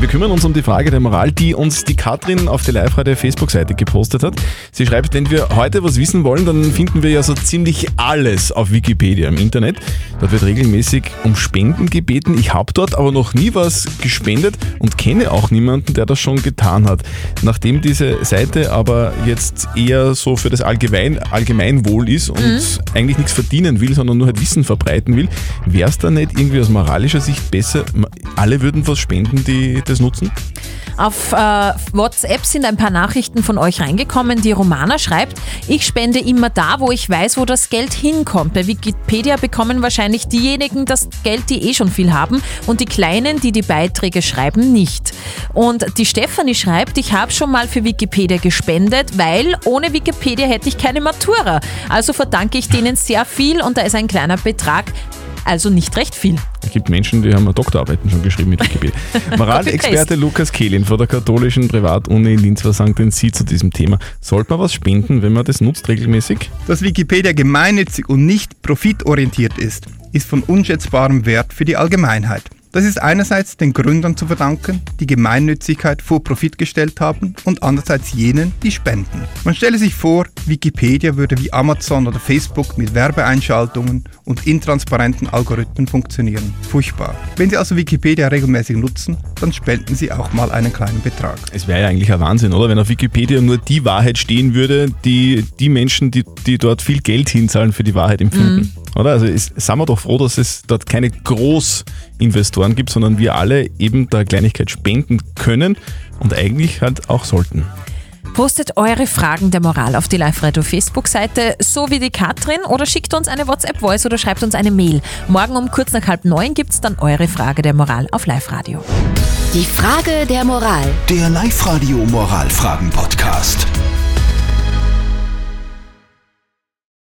Wir kümmern uns um die Frage der Moral, die uns die Katrin auf der Live-Radio Facebook-Seite gepostet hat. Sie schreibt, wenn wir heute was wissen wollen, dann finden wir ja so ziemlich alles auf Wikipedia im Internet. Dort wird regelmäßig um Spenden gebeten. Ich habe dort aber noch nie was gespendet und kenne auch niemanden, der das schon getan hat. Nachdem diese Seite aber jetzt eher so für das Allgemein, Allgemeinwohl ist und eigentlich nichts verdienen will, sondern nur halt Wissen verbreiten will, wäre es da nicht irgendwie aus moralischer Sicht besser, alle würden was spenden, die das nutzen? Auf äh, WhatsApp sind ein paar Nachrichten von euch reingekommen. Die Romana schreibt, ich spende immer da, wo ich weiß, wo das Geld hinkommt. Bei Wikipedia bekommen wahrscheinlich diejenigen das Geld, die eh schon viel haben und die Kleinen, die die Beiträge schreiben, nicht. Und die Stefanie schreibt, ich habe schon mal für Wikipedia gespendet, weil ohne Wikipedia hätte ich keine Matura. Also verdanke ich denen sehr viel und da ist ein kleiner Betrag, also nicht recht viel. Es gibt Menschen, die haben Doktorarbeiten schon geschrieben mit Wikipedia. Moralexperte Lukas Kehlin von der katholischen Privatuni in Linz, was sagen denn Sie zu diesem Thema? Sollte man was spenden, wenn man das nutzt regelmäßig? Dass Wikipedia gemeinnützig und nicht profitorientiert ist, ist von unschätzbarem Wert für die Allgemeinheit. Das ist einerseits den Gründern zu verdanken, die Gemeinnützigkeit vor Profit gestellt haben und andererseits jenen, die spenden. Man stelle sich vor, Wikipedia würde wie Amazon oder Facebook mit Werbeeinschaltungen und intransparenten Algorithmen funktionieren. Furchtbar. Wenn Sie also Wikipedia regelmäßig nutzen, dann spenden Sie auch mal einen kleinen Betrag. Es wäre ja eigentlich ein Wahnsinn, oder? Wenn auf Wikipedia nur die Wahrheit stehen würde, die die Menschen, die, die dort viel Geld hinzahlen, für die Wahrheit empfinden. Oder? Also ist, sind wir doch froh, dass es dort keine Großinvestoren gibt, sondern wir alle eben der Kleinigkeit spenden können und eigentlich halt auch sollten. Postet eure Fragen der Moral auf die Live-Radio Facebook-Seite, so wie die Katrin, oder schickt uns eine WhatsApp-Voice oder schreibt uns eine Mail. Morgen um kurz nach halb neun gibt's dann eure Frage der Moral auf Live-Radio. Die Frage der Moral. Der Live-Radio Moralfragen-Podcast.